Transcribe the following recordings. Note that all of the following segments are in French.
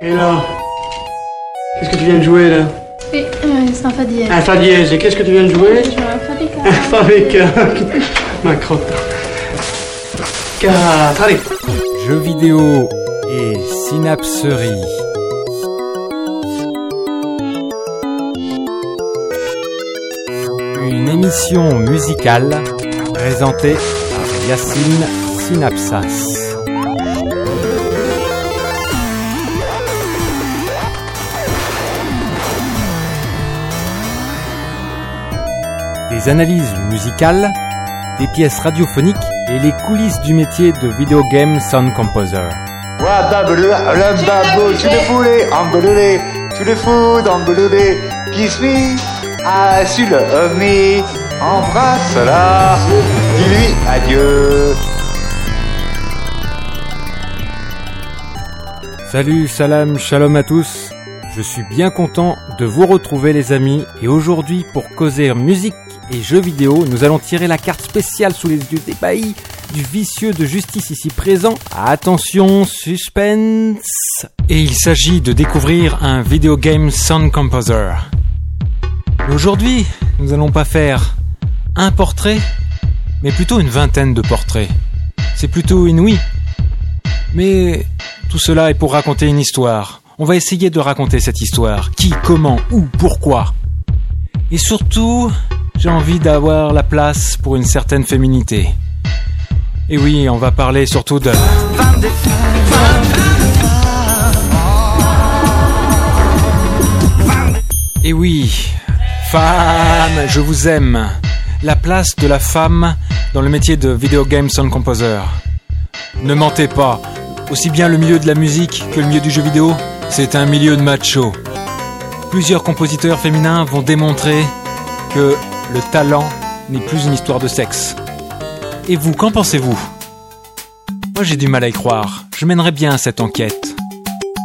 Et là Qu'est-ce que tu viens de jouer là Oui, euh, c'est un fa dièse. Un fa dièse. Et qu'est-ce que tu viens de jouer Je joue un fa bécane. Un fa. Ma crotte. 4, allez Jeux vidéo et synapserie. Une émission musicale présentée par Yacine Synapsas. Des analyses musicales, des pièces radiophoniques et les coulisses du métier de video game sound composer. Tu le foulé, ambelulé, tu le fous, d'ambelulé, kiss me, ah, sur le me, embrasse-la, dis-lui adieu. Salut, salam, shalom à tous. Je suis bien content de vous retrouver les amis et aujourd'hui pour causer musique et jeux vidéo, nous allons tirer la carte spéciale sous les yeux d'ébahis du vicieux de justice ici présent. Attention, suspense Et il s'agit de découvrir un video game sound composer. Aujourd'hui, nous allons pas faire un portrait, mais plutôt une vingtaine de portraits. C'est plutôt inouï. Mais tout cela est pour raconter une histoire. On va essayer de raconter cette histoire. Qui, comment, où, pourquoi. Et surtout, j'ai envie d'avoir la place pour une certaine féminité. Et oui, on va parler surtout de... Et oui, femme, je vous aime. La place de la femme dans le métier de video game sound composer. Ne mentez pas, aussi bien le milieu de la musique que le milieu du jeu vidéo, c'est un milieu de macho. Plusieurs compositeurs féminins vont démontrer que le talent n'est plus une histoire de sexe. Et vous, qu'en pensez-vous? Moi j'ai du mal à y croire. Je mènerais bien cette enquête.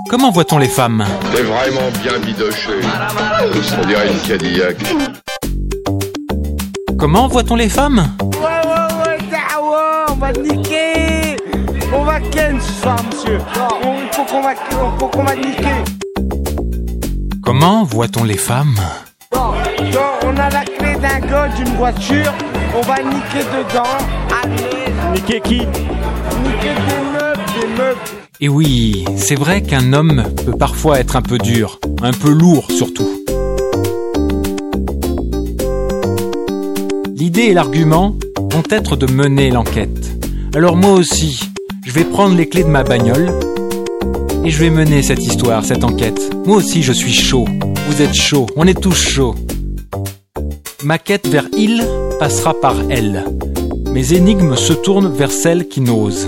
Comment voit-on les femmes? T'es vraiment bien bidoché. On dirait une Cadillac. Comment voit-on les femmes? Ouais, ouais, ouais, dawa, on va te niquer On va ken ce soir, monsieur. On- Il faut qu'on va, faut qu'on va niquer. Comment voit-on les femmes Bon, on a la clé d'un gars d'une voiture, on va niquer dedans, allez. Niquer qui Niquer des meubles, des meubles. Et oui, c'est vrai qu'un homme peut parfois être un peu dur, un peu lourd surtout. L'idée et l'argument vont être de mener l'enquête. Alors moi aussi, je vais prendre les clés de ma bagnole et je vais mener cette histoire, cette enquête. Moi aussi je suis chaud, vous êtes chaud, on est tous chauds. Ma quête vers il passera par elle. Mes énigmes se tournent vers celle qui n'ose.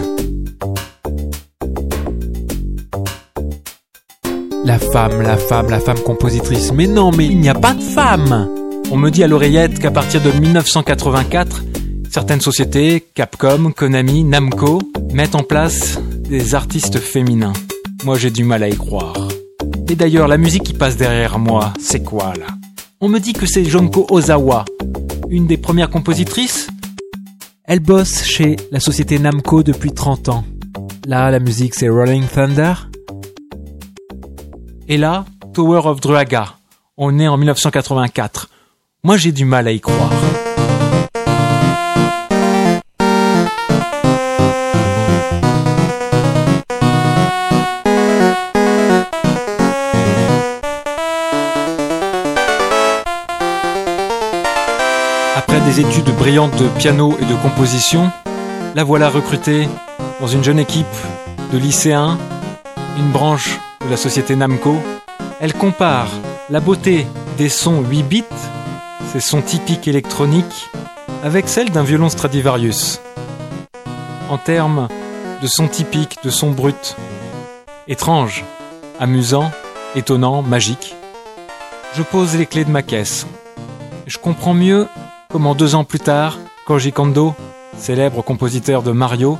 La femme, la femme, la femme compositrice. Mais non, mais il n'y a pas de femme On me dit à l'oreillette qu'à partir de 1984, certaines sociétés, Capcom, Konami, Namco, mettent en place des artistes féminins. Moi j'ai du mal à y croire. Et d'ailleurs, la musique qui passe derrière moi, c'est quoi là? On me dit que c'est Jonko Ozawa, une des premières compositrices? Elle bosse chez la société Namco depuis 30 ans. Là, la musique c'est Rolling Thunder, et là, Tower of Druaga. On est en 1984. Moi, j'ai du mal à y croire. Brillantes de piano et de composition, la voilà recrutée dans une jeune équipe de lycéens, une branche de la société Namco. Elle compare la beauté des sons 8 bits, ces sons typiques électroniques, avec celle d'un violon Stradivarius. En termes de sons typiques, de sons bruts, étranges, amusants, étonnants, magiques, je pose les clés de ma caisse. Je comprends mieux comment deux ans plus tard, Koji Kondo, célèbre compositeur de Mario,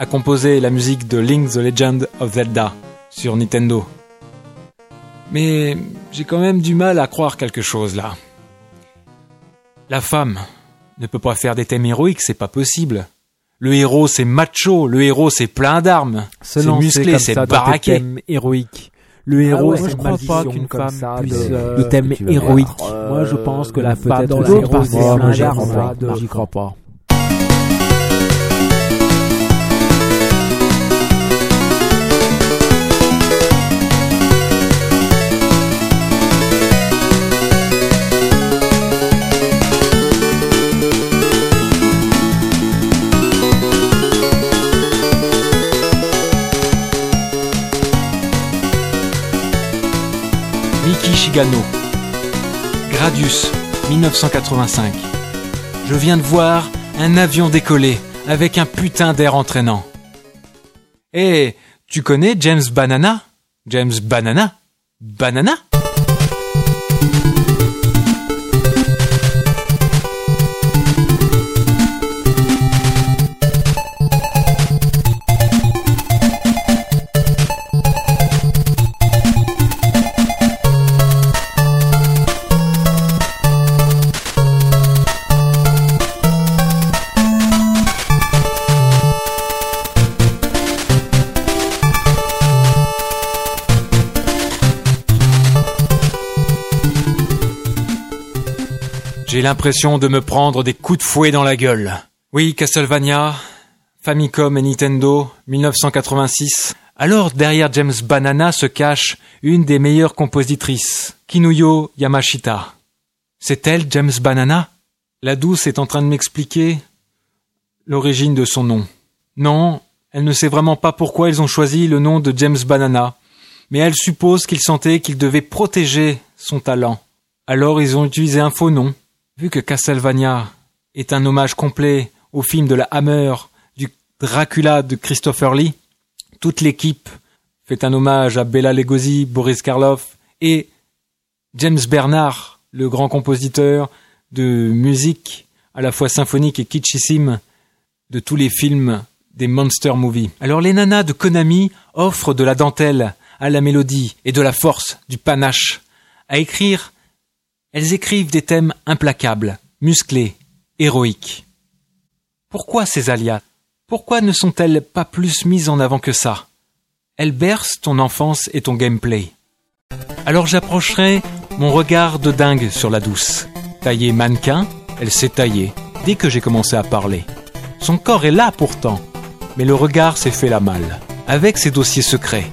a composé la musique de Link the Legend of Zelda sur Nintendo. Mais j'ai quand même du mal à croire quelque chose là. La femme ne peut pas faire des thèmes héroïques, c'est pas possible. Le héros c'est macho, le héros c'est plein d'armes, c'est musclé, c'est baraqué. héroïque. Le héros, je c'est crois pas qu'une femme puisse puisse, euh, thème héroïque. voir, Moi, je pense que la femme dans la moi, plein j'y crois pas. Gradius, 1985. Je viens de voir un avion décoller avec un putain d'air entraînant. Eh, tu connais James Banana? James Banana? Banana? J'ai l'impression de me prendre des coups de fouet dans la gueule. Oui, Castlevania, Famicom et Nintendo, 1986. Alors derrière James Banana se cache une des meilleures compositrices, Kinuyo Yamashita. C'est elle, James Banana? La douce est en train de m'expliquer l'origine de son nom. Non, elle ne sait vraiment pas pourquoi ils ont choisi le nom de James Banana, mais elle suppose qu'il sentait qu'il devait protéger son talent. Alors ils ont utilisé un faux nom. Vu que Castlevania est un hommage complet au film de la Hammer du Dracula de Christopher Lee, toute l'équipe fait un hommage à Bela Lugosi, Boris Karloff et James Bernard, le grand compositeur de musique à la fois symphonique et kitschissime de tous les films des monster movies. Alors les nanas de Konami offrent de la dentelle à la mélodie et de la force, du panache, à écrire elles écrivent des thèmes implacables, musclés, héroïques. Pourquoi ces alias? Pourquoi ne sont-elles pas plus mises en avant que ça? Elles bercent ton enfance et ton gameplay. Alors j'approcherai mon regard de dingue sur la douce. Taillée mannequin, elle s'est taillée dès que j'ai commencé à parler. Son corps est là pourtant, mais le regard s'est fait la malle, avec ses dossiers secrets.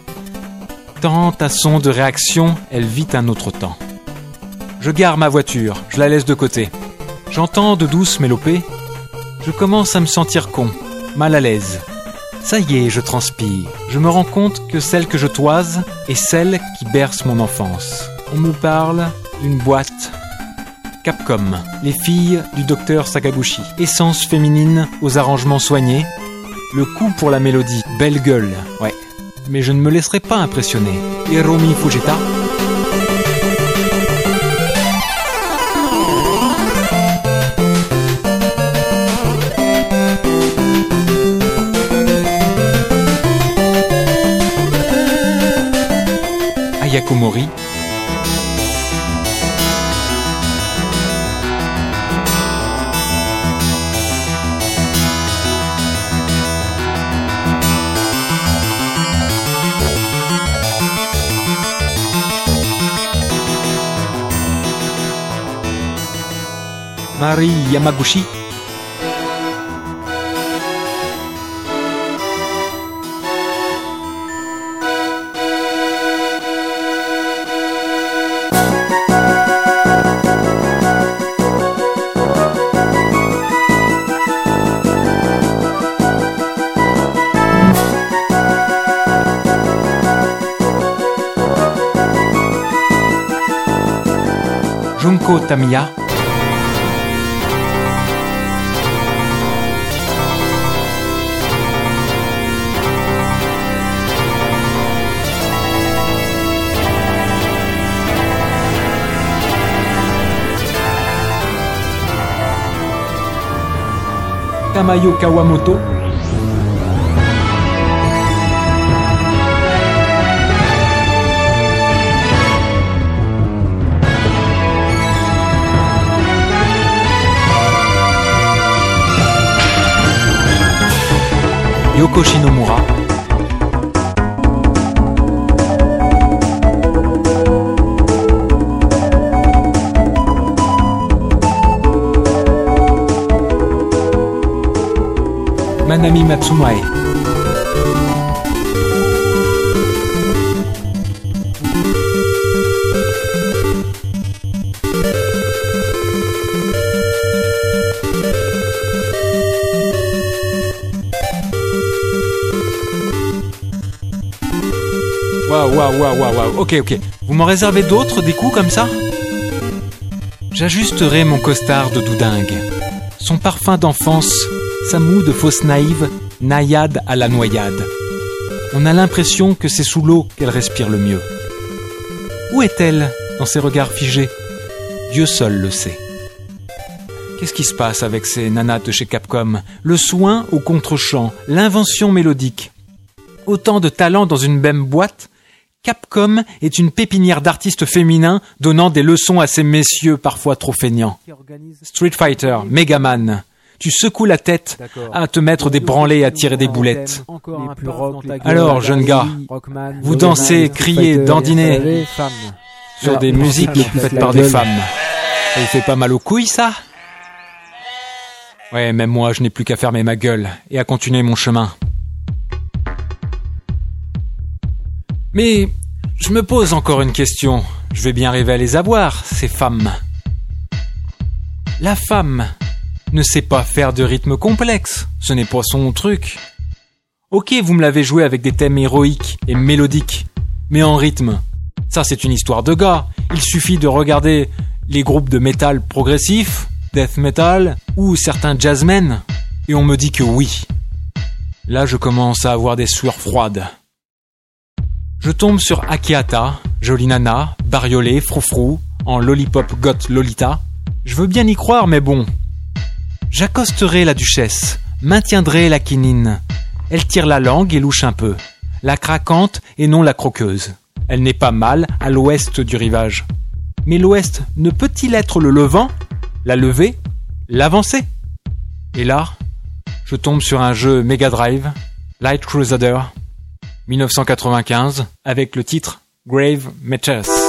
Tant à son de réaction, elle vit un autre temps. Je gare ma voiture, je la laisse de côté. J'entends de douces mélopées. Je commence à me sentir con, mal à l'aise. Ça y est, je transpire. Je me rends compte que celle que je toise est celle qui berce mon enfance. On me parle d'une boîte. Capcom, les filles du docteur Sakaguchi. Essence féminine aux arrangements soignés. Le coup pour la mélodie, belle gueule, ouais. Mais je ne me laisserai pas impressionner. Hiromi Fujita, Ayako Mori, Mari Yamaguchi, Tamayo Kawamoto, Yoko Shinomura. Manami Matsumae. Waouh, waouh, waouh, waouh, waouh. Ok, ok. Vous m'en réservez d'autres, des coups comme ça? J'ajusterai mon costard de doudingue. Son parfum d'enfance, sa moue de fausse naïve, naïade à la noyade. On a l'impression que c'est sous l'eau qu'elle respire le mieux. Où est-elle dans ses regards figés? Dieu seul le sait. Qu'est-ce qui se passe avec ces nanas de chez Capcom? Le soin au contre-champ, l'invention mélodique. Autant de talents dans une même boîte? Capcom est une pépinière d'artistes féminins donnant des leçons à ces messieurs parfois trop feignants. Street Fighter, Megaman. Tu secoues la tête à te mettre des branlées et à tirer des boulettes. Alors, jeune gars, vous dansez, criez, dandinez sur des musiques faites par des femmes. Ça vous fait pas mal aux couilles, ça? Ouais, même moi, je n'ai plus qu'à fermer ma gueule et à continuer mon chemin. Mais je me pose encore une question. Je vais bien arriver à les avoir, ces femmes. La femme ne sait pas faire de rythme complexe. Ce n'est pas son truc. Ok, vous me l'avez joué avec des thèmes héroïques et mélodiques. Mais en rythme. Ça, c'est une histoire de gars. Il suffit de regarder les groupes de métal progressif, death metal ou certains jazzmen. Et on me dit que oui. Là, je commence à avoir des sueurs froides. Je tombe sur Akiata, jolie nana, bariolée, froufrou, en lollipop got Lolita. Je veux bien y croire, mais bon. J'accosterai la duchesse, maintiendrai la quinine. Elle tire la langue et louche un peu. La craquante et non la croqueuse. Elle n'est pas mal à l'ouest du rivage. Mais l'ouest ne peut-il être le levant, la levée, l'avancée Et là, je tombe sur un jeu Mega Drive, Light Crusader, 1995 avec le titre Grave Matches.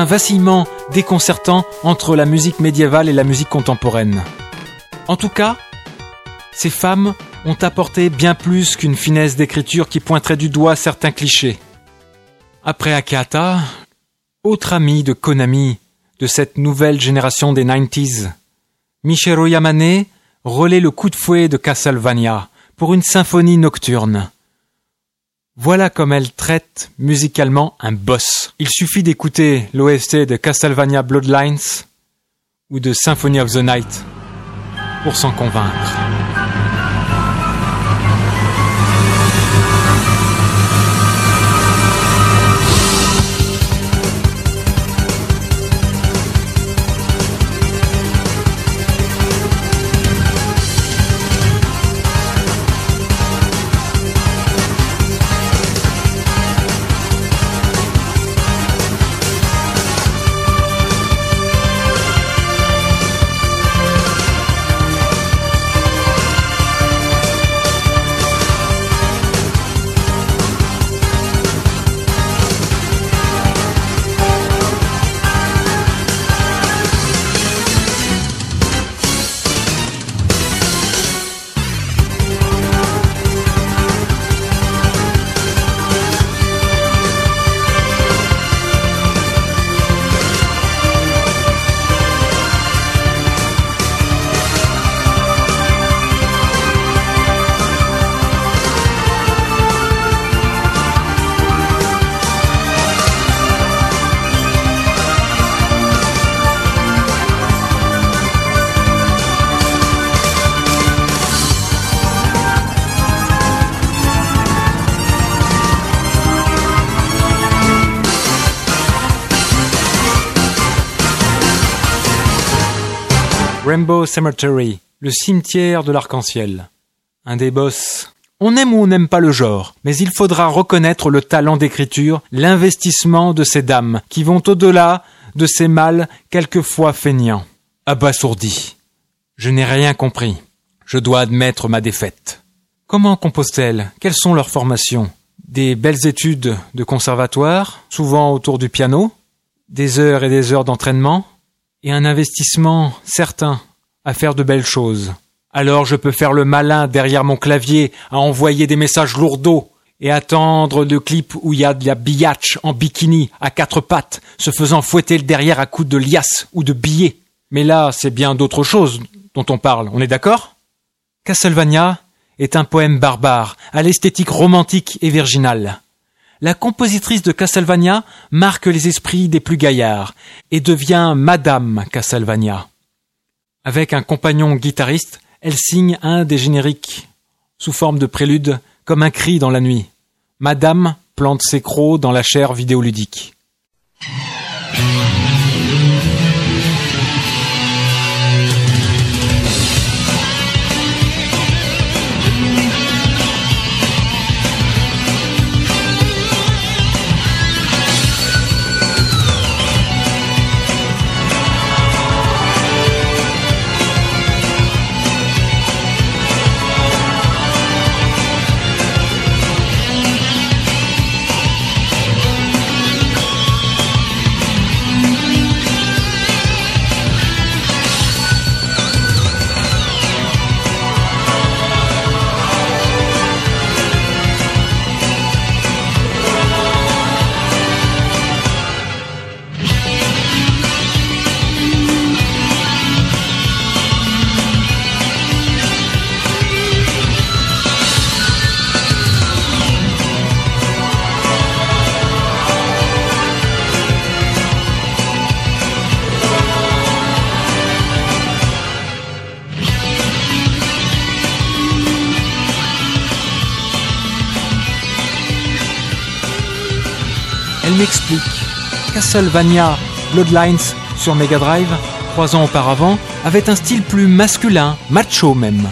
Un vacillement déconcertant entre la musique médiévale et la musique contemporaine. En tout cas, ces femmes ont apporté bien plus qu'une finesse d'écriture qui pointerait du doigt certains clichés. Après Akata, autre ami de Konami, de cette nouvelle génération des 90s, Michiro Yamane relaie le coup de fouet de Castlevania pour une symphonie nocturne. Voilà comme elle traite musicalement un boss. Il suffit d'écouter l'OST de Castlevania Bloodlines ou de Symphony of the Night pour s'en convaincre. Rainbow Cemetery, le cimetière de l'arc-en-ciel. Un des boss. On aime ou on n'aime pas le genre, mais il faudra reconnaître le talent d'écriture, l'investissement de ces dames, qui vont au-delà de ces mâles quelquefois feignants. Abasourdi. Je n'ai rien compris. Je dois admettre ma défaite. Comment composent-elles? Quelles sont leurs formations? Des belles études de conservatoire, souvent autour du piano, des heures et des heures d'entraînement, et un investissement certain à faire de belles choses. Alors je peux faire le malin derrière mon clavier à envoyer des messages lourdeaux et attendre le clip où il y a de la biatch en bikini à quatre pattes se faisant fouetter le derrière à coups de liasse ou de billets. Mais là, c'est bien d'autre chose dont on parle, on est d'accord? Castlevania est un poème barbare, à l'esthétique romantique et virginale. La compositrice de Castlevania marque les esprits des plus gaillards et devient Madame Castlevania. Avec un compagnon guitariste, elle signe un des génériques sous forme de prélude comme un cri dans la nuit. Madame plante ses crocs dans la chair vidéoludique. Elle m'explique. Castlevania Bloodlines sur Mega Drive, trois ans auparavant, avait un style plus masculin, macho même.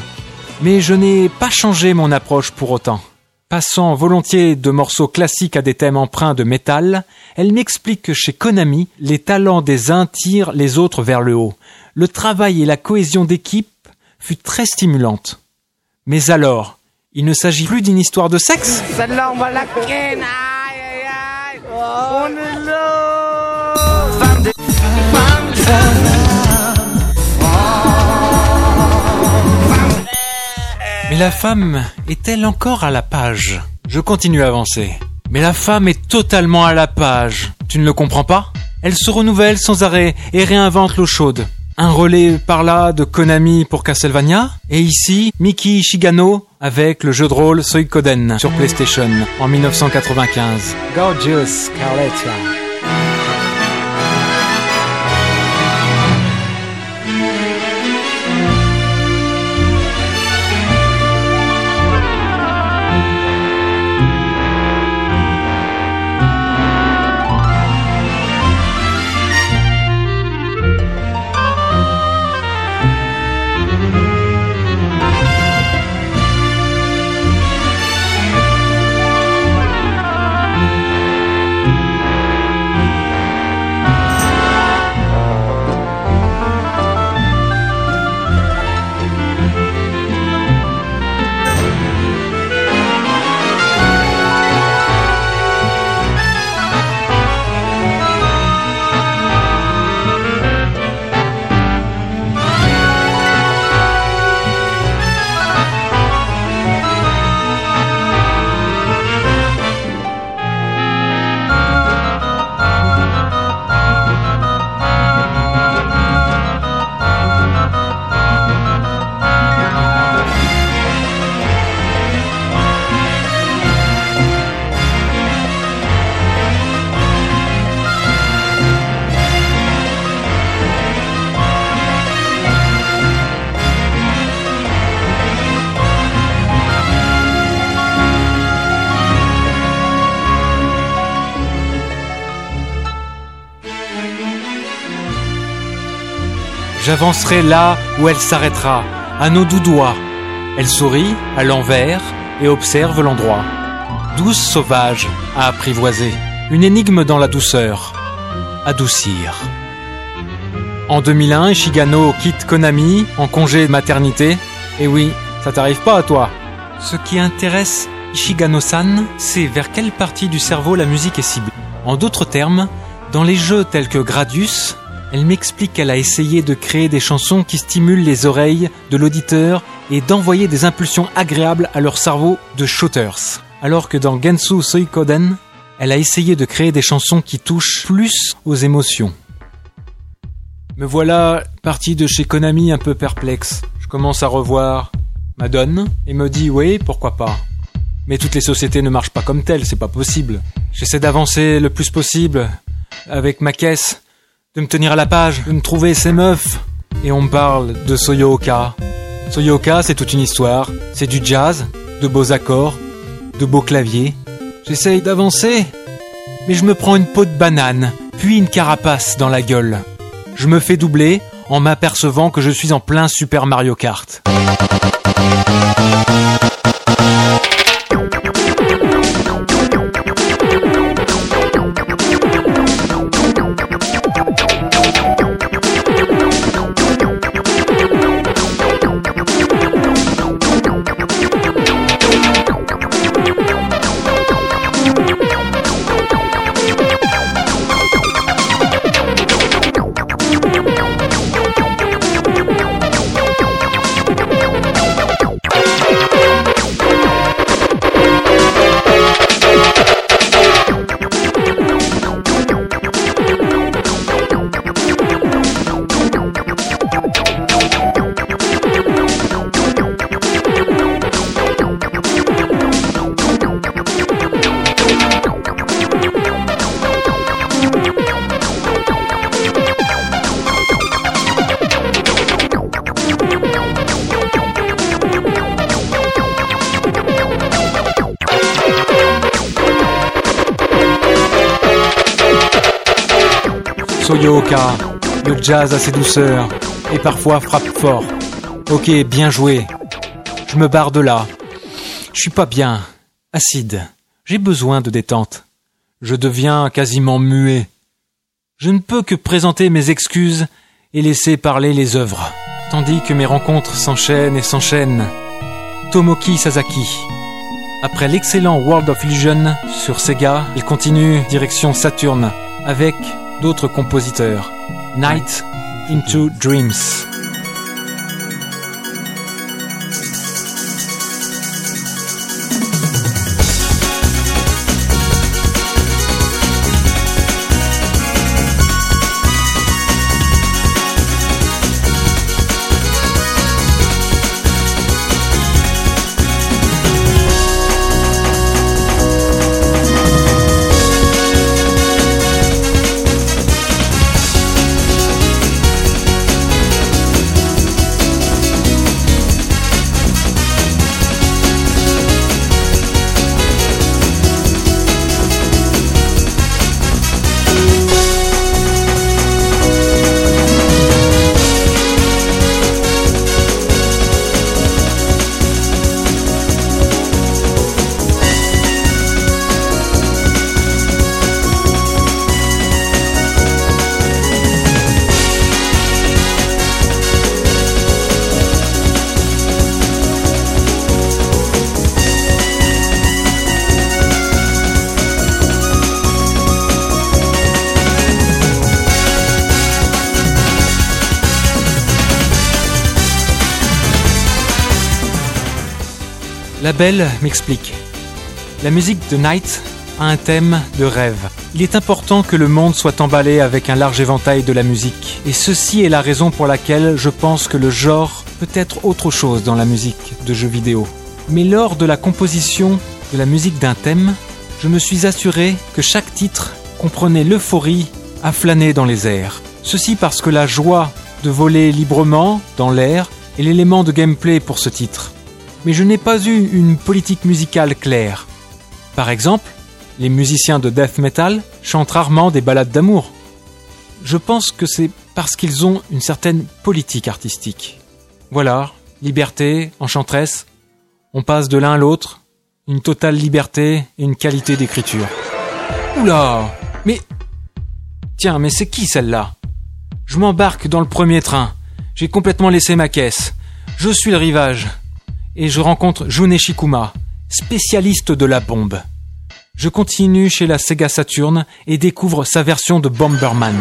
Mais je n'ai pas changé mon approche pour autant. Passant volontiers de morceaux classiques à des thèmes empreints de métal, elle m'explique que chez Konami, les talents des uns tirent les autres vers le haut. Le travail et la cohésion d'équipe fut très stimulante. Mais alors, il ne s'agit plus d'une histoire de sexe? Celle-là, on va la Mais la femme est-elle encore à la page? Je continue à avancer. Mais la femme est totalement à la page. Tu ne le comprends pas? Elle se renouvelle sans arrêt et réinvente l'eau chaude. Un relais par là de Konami pour Castlevania, et ici Miki Shigano avec le jeu de rôle Suikoden sur PlayStation en 1995. Gorgeous Carletta. J'avancerai là où elle s'arrêtera, à nos doux doigts. Elle sourit à l'envers et observe l'endroit. Douce sauvage à apprivoiser, une énigme dans la douceur. Adoucir. En 2001, Ishigano quitte Konami en congé de maternité. Et oui, ça t'arrive pas à toi. Ce qui intéresse Ishigano-san, c'est vers quelle partie du cerveau la musique est ciblée. En d'autres termes, dans les jeux tels que Gradius, elle m'explique qu'elle a essayé de créer des chansons qui stimulent les oreilles de l'auditeur et d'envoyer des impulsions agréables à leur cerveau de shooters. Alors que dans Gensu Suikoden, elle a essayé de créer des chansons qui touchent plus aux émotions. Me voilà parti de chez Konami un peu perplexe. Je commence à revoir Madone et me dis oui, pourquoi pas. Mais toutes les sociétés ne marchent pas comme telles, c'est pas possible. J'essaie d'avancer le plus possible avec ma caisse, de me tenir à la page, de me trouver ces meufs. Et on me parle de Soyoka. Soyoka, c'est toute une histoire. C'est du jazz, de beaux accords, de beaux claviers. J'essaye d'avancer, mais je me prends une peau de banane, puis une carapace dans la gueule. Je me fais doubler en m'apercevant que je suis en plein Super Mario Kart. Le jazz a ses douceurs et parfois frappe fort. Ok, bien joué. Je me barre de là. Je suis pas bien. Acide. J'ai besoin de détente. Je deviens quasiment muet. Je ne peux que présenter mes excuses et laisser parler les œuvres, tandis que mes rencontres s'enchaînent et s'enchaînent. Tomoki Sasaki. Après l'excellent World of Illusion sur Sega, il continue direction Saturn avec d'autres compositeurs. Night into Dreams. La belle m'explique. La musique de Night a un thème de rêve. Il est important que le monde soit emballé avec un large éventail de la musique. Et ceci est la raison pour laquelle je pense que le genre peut être autre chose dans la musique de jeux vidéo. Mais lors de la composition de la musique d'un thème, je me suis assuré que chaque titre comprenait l'euphorie à flâner dans les airs. Ceci parce que la joie de voler librement dans l'air est l'élément de gameplay pour ce titre mais je n'ai pas eu une politique musicale claire. Par exemple, les musiciens de death metal chantent rarement des ballades d'amour. Je pense que c'est parce qu'ils ont une certaine politique artistique. Voilà, liberté, enchanteresse, on passe de l'un à l'autre, une totale liberté et une qualité d'écriture. Oula Mais... Tiens, mais c'est qui celle-là? Je m'embarque dans le premier train. J'ai complètement laissé ma caisse. Je suis le rivage. Et je rencontre June Shikuma, spécialiste de la bombe. Je continue chez la Sega Saturn et découvre sa version de Bomberman.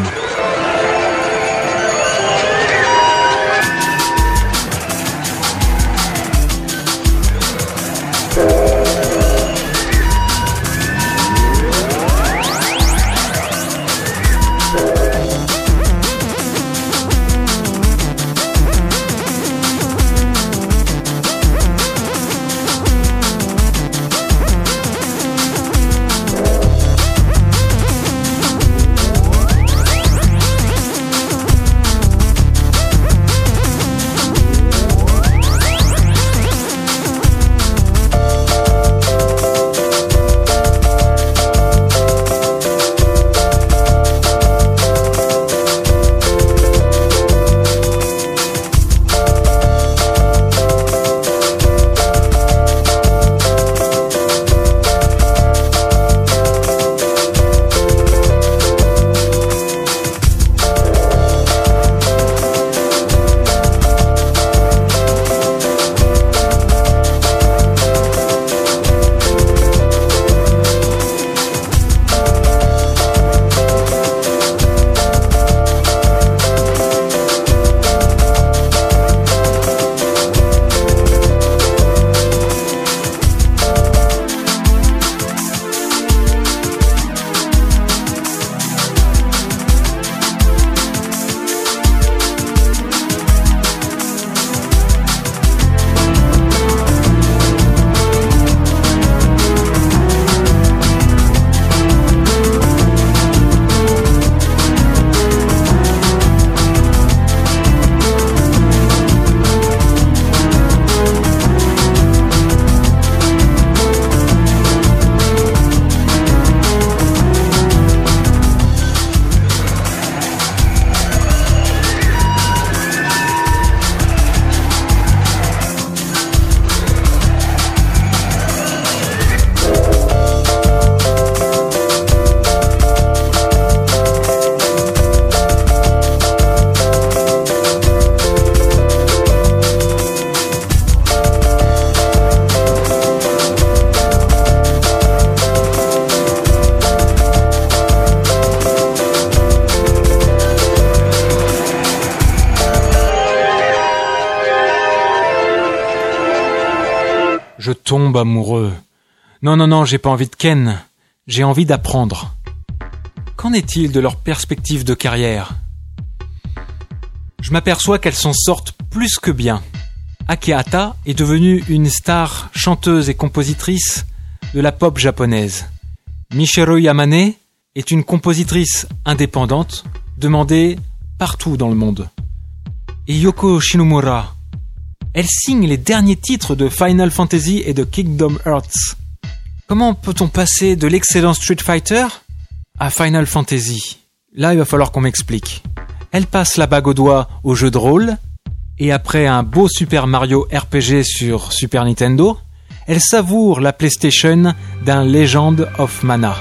Amoureux. Non, non, non, j'ai pas envie de Ken. J'ai envie d'apprendre. Qu'en est-il de leur perspective de carrière? Je m'aperçois qu'elles s'en sortent plus que bien. Akehata est devenue une star chanteuse et compositrice de la pop japonaise. Michiru Yamane est une compositrice indépendante demandée partout dans le monde. Et Yoko Shinomura, elle signe les derniers titres de Final Fantasy et de Kingdom Hearts. Comment peut-on passer de l'excellent Street Fighter à Final Fantasy? Là, il va falloir qu'on m'explique. Elle passe la bague au doigt au jeu de rôle, et après un beau Super Mario RPG sur Super Nintendo, elle savoure la PlayStation d'un Legend of Mana.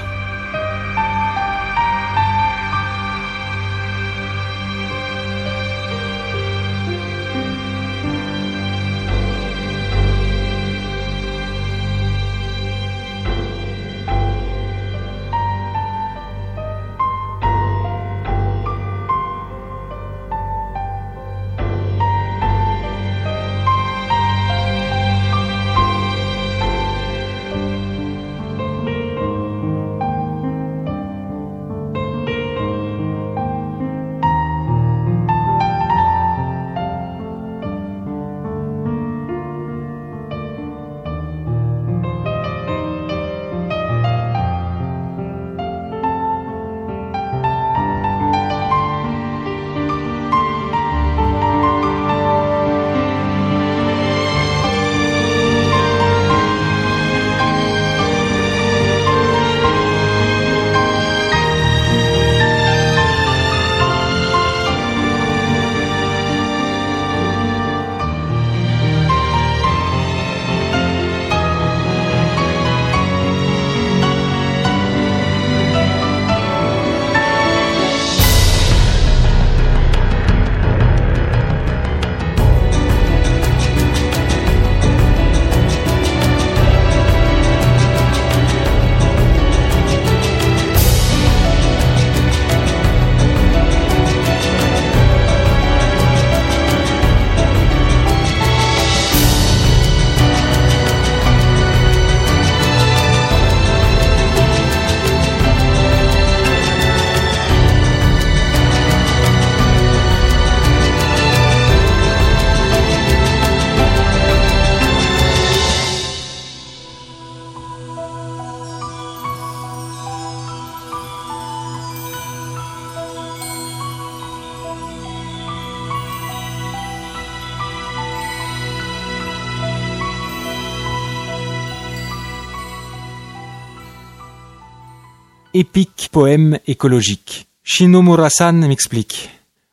Poème écologique. Shinomura-san m'explique.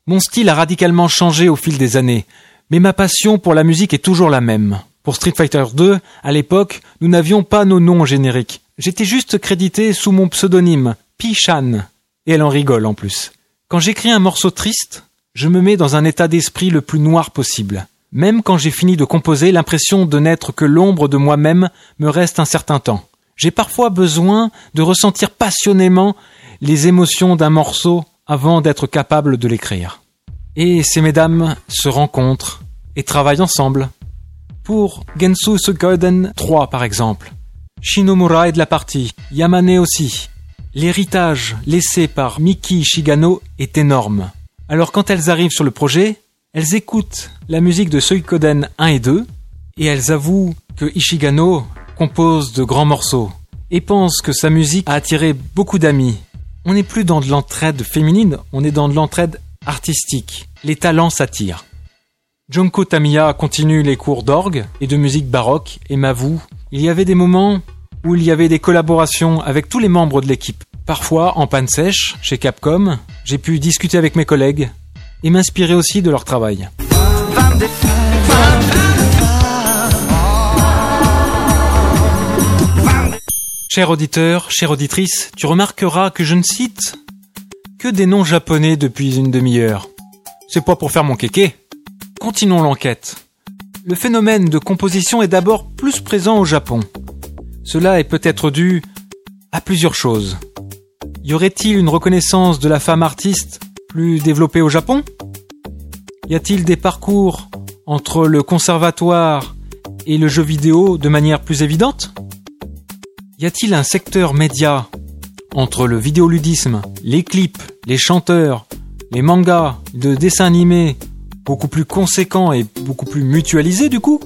Mon style a radicalement changé au fil des années, mais ma passion pour la musique est toujours la même. Pour Street Fighter 2, à l'époque, nous n'avions pas nos noms génériques. J'étais juste crédité sous mon pseudonyme, Pi-chan. Et elle en rigole en plus. Quand j'écris un morceau triste, je me mets dans un état d'esprit le plus noir possible. Même quand j'ai fini de composer, l'impression de n'être que l'ombre de moi-même me reste un certain temps. J'ai parfois besoin de ressentir passionnément les émotions d'un morceau avant d'être capable de l'écrire. Et ces mesdames se rencontrent et travaillent ensemble. Pour Gensu Suikoden 3 par exemple. Shinomura est de la partie, Yamane aussi. L'héritage laissé par Miki Shigano est énorme. Alors quand elles arrivent sur le projet, elles écoutent la musique de Suikoden 1 et 2 et elles avouent que Ishigano compose de grands morceaux et pense que sa musique a attiré beaucoup d'amis. On n'est plus dans de l'entraide féminine, on est dans de l'entraide artistique. Les talents s'attirent. Junko Tamiya continue les cours d'orgue et de musique baroque et m'avoue, il y avait des moments où il y avait des collaborations avec tous les membres de l'équipe. Parfois, en panne sèche, chez Capcom, j'ai pu discuter avec mes collègues et m'inspirer aussi de leur travail. Cher auditeur, chère auditrice, tu remarqueras que je ne cite que des noms japonais depuis une demi-heure. C'est pas pour faire mon kéké. Continuons l'enquête. Le phénomène de composition est d'abord plus présent au Japon. Cela est peut-être dû à plusieurs choses. Y aurait-il une reconnaissance de la femme artiste plus développée au Japon? Y a-t-il des parcours entre le conservatoire et le jeu vidéo de manière plus évidente? Y a-t-il un secteur média entre le vidéoludisme, les clips, les chanteurs, les mangas, de dessins animés beaucoup plus conséquent et beaucoup plus mutualisé du coup?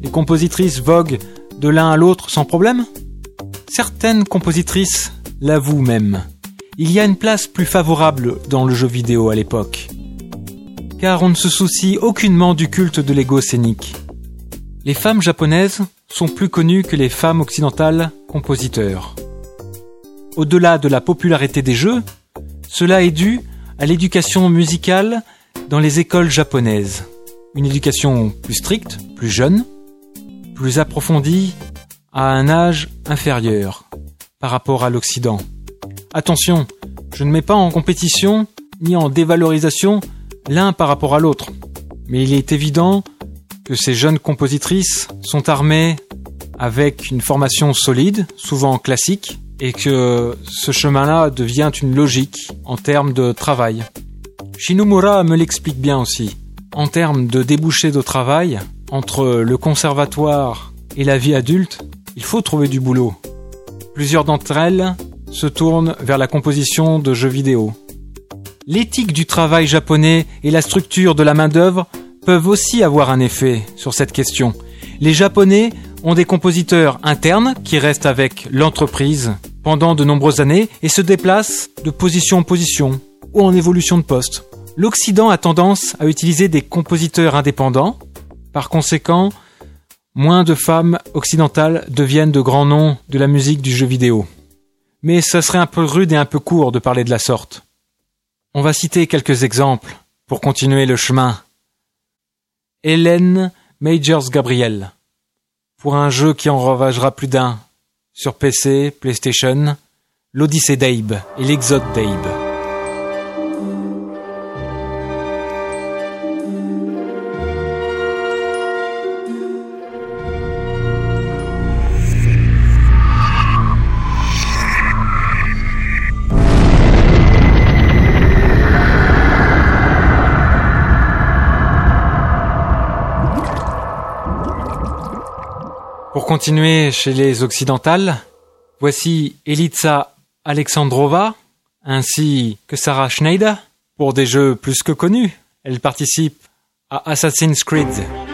Les compositrices voguent de l'un à l'autre sans problème? Certaines compositrices l'avouent même. Il y a une place plus favorable dans le jeu vidéo à l'époque. Car on ne se soucie aucunement du culte de l'ego scénique. Les femmes japonaises sont plus connues que les femmes occidentales compositeurs. Au-delà de la popularité des jeux, cela est dû à l'éducation musicale dans les écoles japonaises. Une éducation plus stricte, plus jeune, plus approfondie, à un âge inférieur par rapport à l'Occident. Attention, je ne mets pas en compétition ni en dévalorisation l'un par rapport à l'autre, mais il est évident que ces jeunes compositrices sont armées avec une formation solide, souvent classique, et que ce chemin-là devient une logique en termes de travail. Shinomura me l'explique bien aussi. En termes de débouchés de travail, entre le conservatoire et la vie adulte, il faut trouver du boulot. Plusieurs d'entre elles se tournent vers la composition de jeux vidéo. L'éthique du travail japonais et la structure de la main-d'œuvre peuvent aussi avoir un effet sur cette question. Les Japonais ont des compositeurs internes qui restent avec l'entreprise pendant de nombreuses années et se déplacent de position en position ou en évolution de poste. L'Occident a tendance à utiliser des compositeurs indépendants. Par conséquent, moins de femmes occidentales deviennent de grands noms de la musique du jeu vidéo. Mais ce serait un peu rude et un peu court de parler de la sorte. On va citer quelques exemples pour continuer le chemin. Hélène Majors Gabriel. Pour un jeu qui en ravagera plus d'un. Sur PC, PlayStation, l'Odyssée d'Abe et l'Exode d'Abe. Continuer chez les occidentales, voici Elitsa Alexandrova ainsi que Sarah Schneider pour des jeux plus que connus. Elle participe à Assassin's Creed.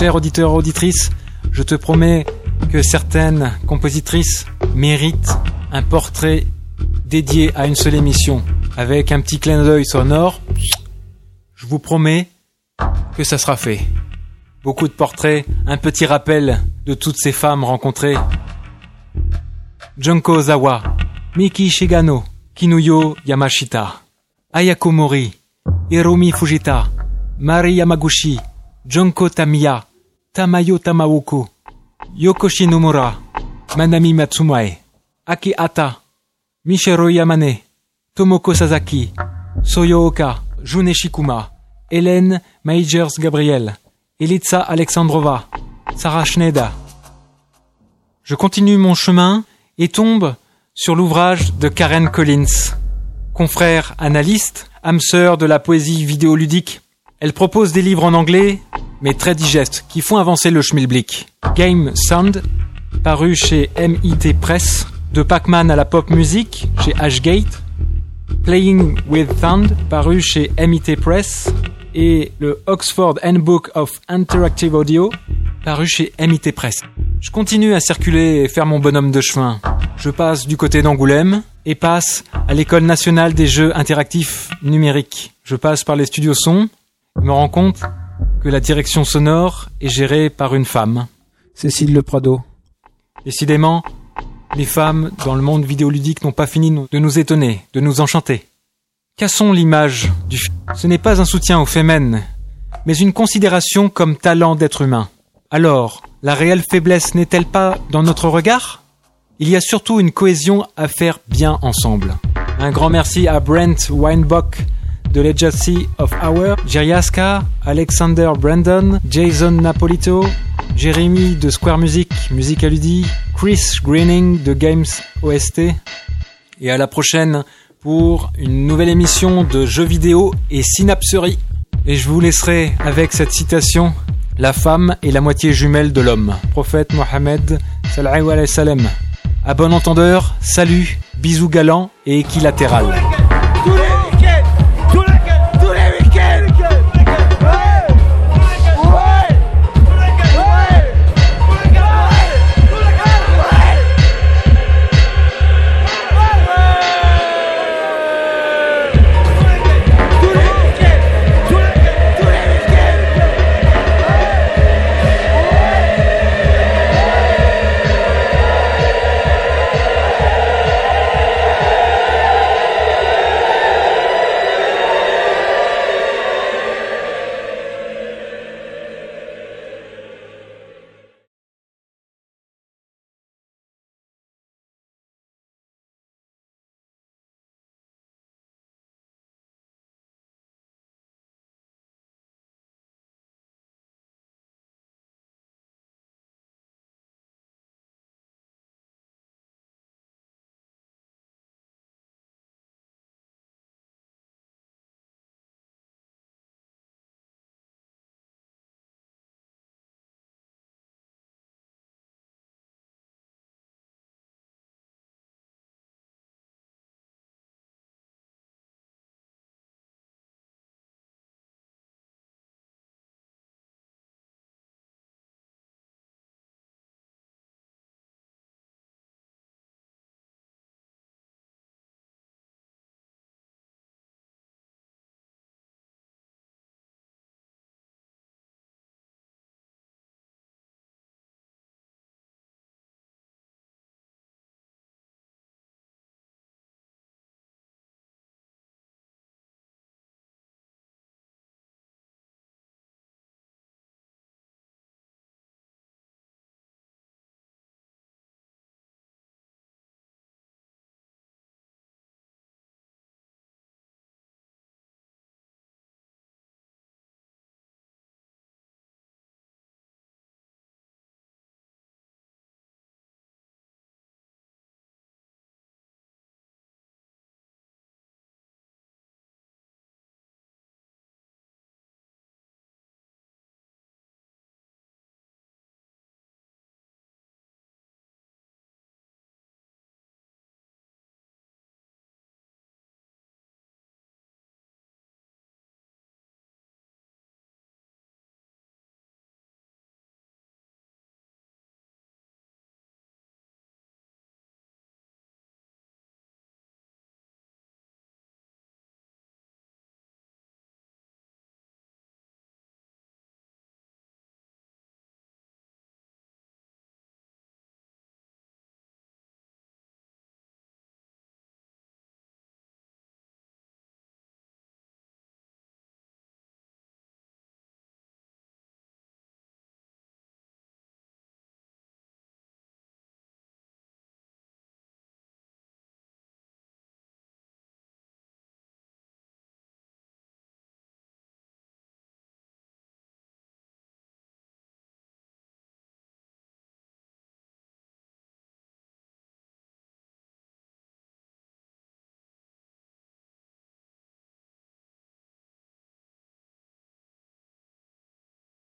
Chers auditeurs, auditrices, je te promets que certaines compositrices méritent un portrait dédié à une seule émission, avec un petit clin d'œil sonore. Je vous promets que ça sera fait. Beaucoup de portraits, un petit rappel de toutes ces femmes rencontrées. Junko Ozawa, Miki Shigano, Kinuyo Yamashita, Ayako Mori, Hiromi Fujita, Mari Yamaguchi, Junko Tamiya, Tamayo Tamaoka, Yoko Shinomura, Manami Matsumae, Aki Ata, Michiro Yamane, Tomoko Sasaki, Soyo Oka, June Shikuma, Hélène Majors Gabriel, Elitsa Alexandrova, Sarah Schneider. Je continue mon chemin et tombe sur l'ouvrage de Karen Collins. Confrère analyste, âme sœur de la poésie vidéoludique, elle propose des livres en anglais, mais très digestes, qui font avancer le schmilblick. Game Sound, paru chez MIT Press, de Pac-Man à la pop music chez Ashgate, Playing with Sound, paru chez MIT Press, et le Oxford Handbook of Interactive Audio, paru chez MIT Press. Je continue à circuler et faire mon bonhomme de chemin. Je passe du côté d'Angoulême et passe à l'école nationale des jeux interactifs numériques. Je passe par les studios son me rends compte que la direction sonore est gérée par une femme. Cécile Le Prado. Décidément, les femmes dans le monde vidéoludique n'ont pas fini de nous étonner, de nous enchanter. Cassons l'image du f... Ce n'est pas un soutien aux femmes, mais une considération comme talent d'être humain. Alors, la réelle faiblesse n'est-elle pas dans notre regard? Il y a surtout une cohésion à faire bien ensemble. Un grand merci à Brent Weinbock de Legacy of Hour, Jeriaska, Alexander Brandon, Jason Napolito, Jérémy de Square Music, Music Aludi, Chris Greening de Games OST. Et à la prochaine pour une nouvelle émission de jeux vidéo et synapserie. Et je vous laisserai avec cette citation La femme est la moitié jumelle de l'homme. Prophète Mohammed sallam. À bon entendeur, salut, bisous galants et équilatéral.